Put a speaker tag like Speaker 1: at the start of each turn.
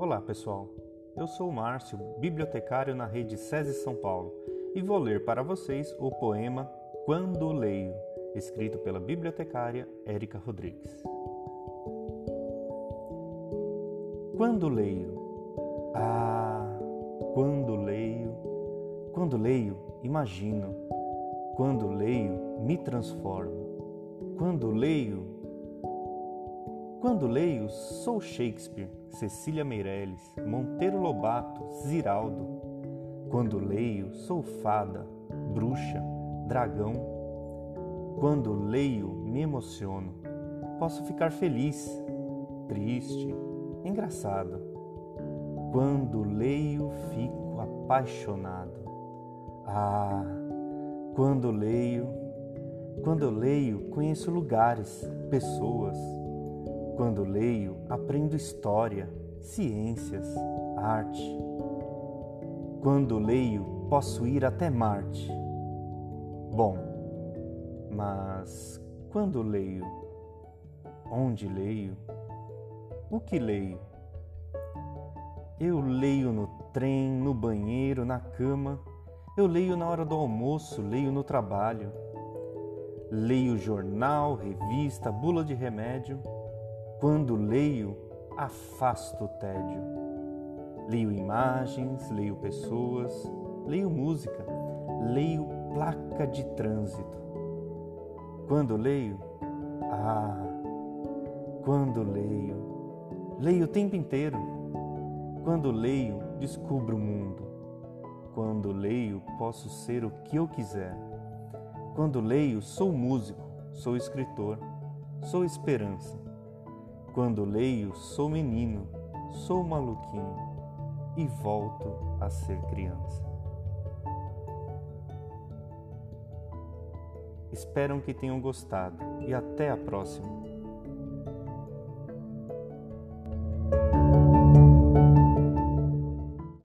Speaker 1: Olá, pessoal. Eu sou Márcio, bibliotecário na rede SESI São Paulo, e vou ler para vocês o poema Quando Leio, escrito pela bibliotecária Érica Rodrigues. Quando leio, ah, quando leio, quando leio, imagino, quando leio, me transformo, quando leio, quando leio, sou Shakespeare, Cecília Meirelles, Monteiro Lobato, Ziraldo. Quando leio, sou fada, bruxa, dragão. Quando leio, me emociono. Posso ficar feliz, triste, engraçado. Quando leio, fico apaixonado. Ah, quando leio, quando leio, conheço lugares, pessoas quando leio, aprendo história, ciências, arte. Quando leio, posso ir até Marte. Bom, mas quando leio, onde leio, o que leio? Eu leio no trem, no banheiro, na cama. Eu leio na hora do almoço, leio no trabalho. Leio jornal, revista, bula de remédio quando leio, afasto o tédio. Leio imagens, leio pessoas, leio música, leio placa de trânsito. Quando leio, ah, quando leio, leio o tempo inteiro. Quando leio, descubro o mundo. Quando leio, posso ser o que eu quiser. Quando leio, sou músico, sou escritor, sou esperança. Quando leio, sou menino, sou maluquinho e volto a ser criança. Espero que tenham gostado e até a próxima.